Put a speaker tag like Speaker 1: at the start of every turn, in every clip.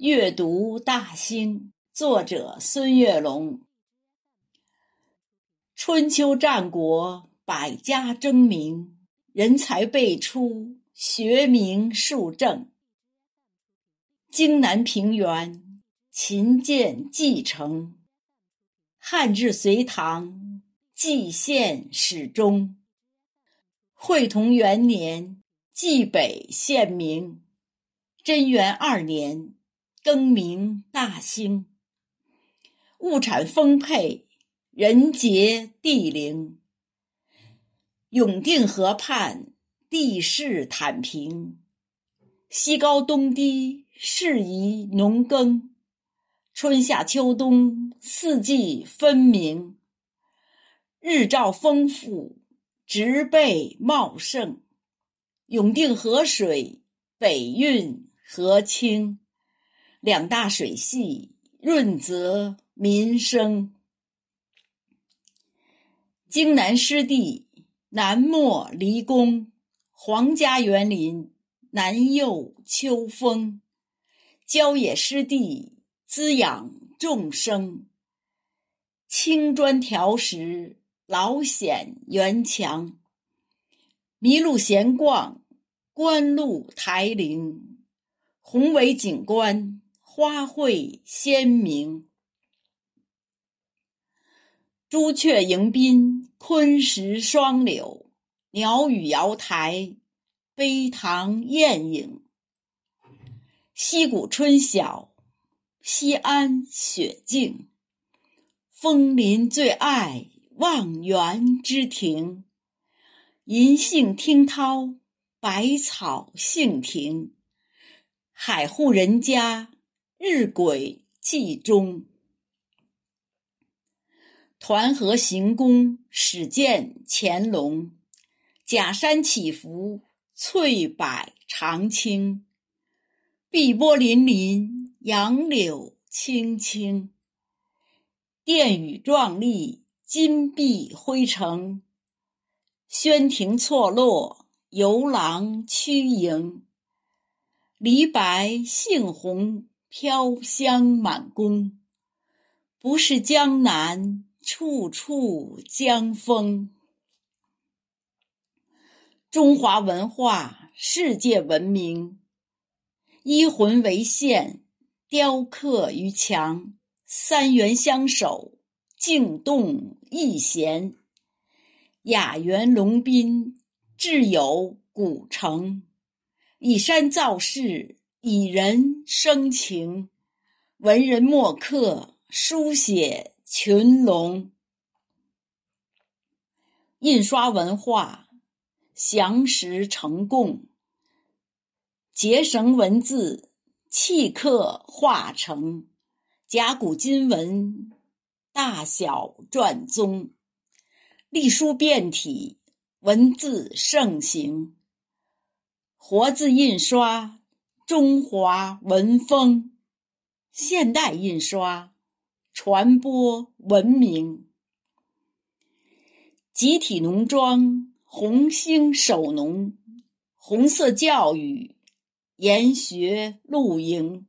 Speaker 1: 阅读大兴，作者孙月龙。春秋战国，百家争鸣，人才辈出，学名树正。荆南平原，秦建继承；汉至隋唐，蓟县始终。会同元年，蓟北县名；贞元二年。更名大兴，物产丰沛，人杰地灵。永定河畔，地势坦平，西高东低，适宜农耕。春夏秋冬，四季分明。日照丰富，植被茂盛。永定河水北运河清。两大水系润泽民生。荆南湿地南没离宫，皇家园林南佑秋风。郊野湿地滋养众生。青砖条石老显园墙。麋鹿闲逛观鹿台陵，宏伟景观。花卉鲜明，朱雀迎宾，昆石双柳，鸟语瑶台，碑堂艳影。溪谷春晓，西安雪静，枫林最爱望园之庭，银杏听涛，百草杏庭，海户人家。日晷记中，团河行宫始见乾隆。假山起伏，翠柏长青。碧波粼粼，杨柳青青。殿宇壮丽，金碧辉煌。轩庭错落，游廊曲营。梨白杏红。飘香满宫，不是江南，处处江风。中华文化世界闻名，一魂为线，雕刻于墙。三元相守，静动一弦。雅园龙宾，志有古城。以山造势。以人生情，文人墨客书写群龙。印刷文化详实成贡，结绳文字契刻化成甲骨金文，大小篆宗，隶书变体，文字盛行，活字印刷。中华文风，现代印刷，传播文明。集体农庄，红星守农，红色教育，研学露营，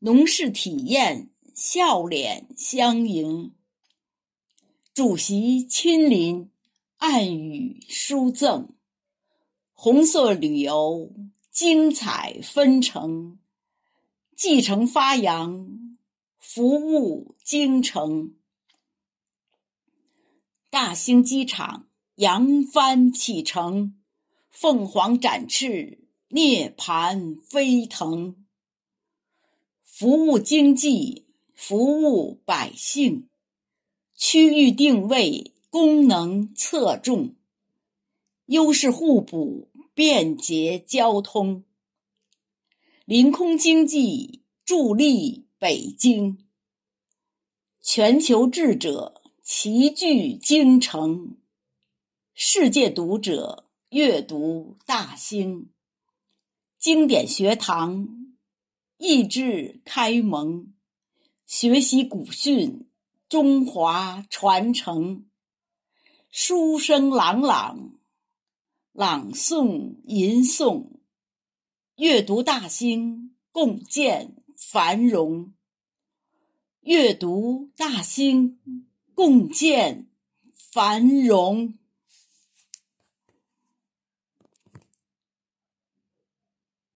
Speaker 1: 农事体验，笑脸相迎。主席亲临，暗语书赠，红色旅游。精彩纷呈，继承发扬，服务京城。大兴机场扬帆启程，凤凰展翅，涅槃飞腾。服务经济，服务百姓，区域定位，功能侧重，优势互补。便捷交通，临空经济助力北京。全球智者齐聚京城，世界读者阅读大兴。经典学堂益智开蒙，学习古训，中华传承。书声朗朗。朗诵吟诵，阅读大兴，共建繁荣。阅读大兴，共建繁荣。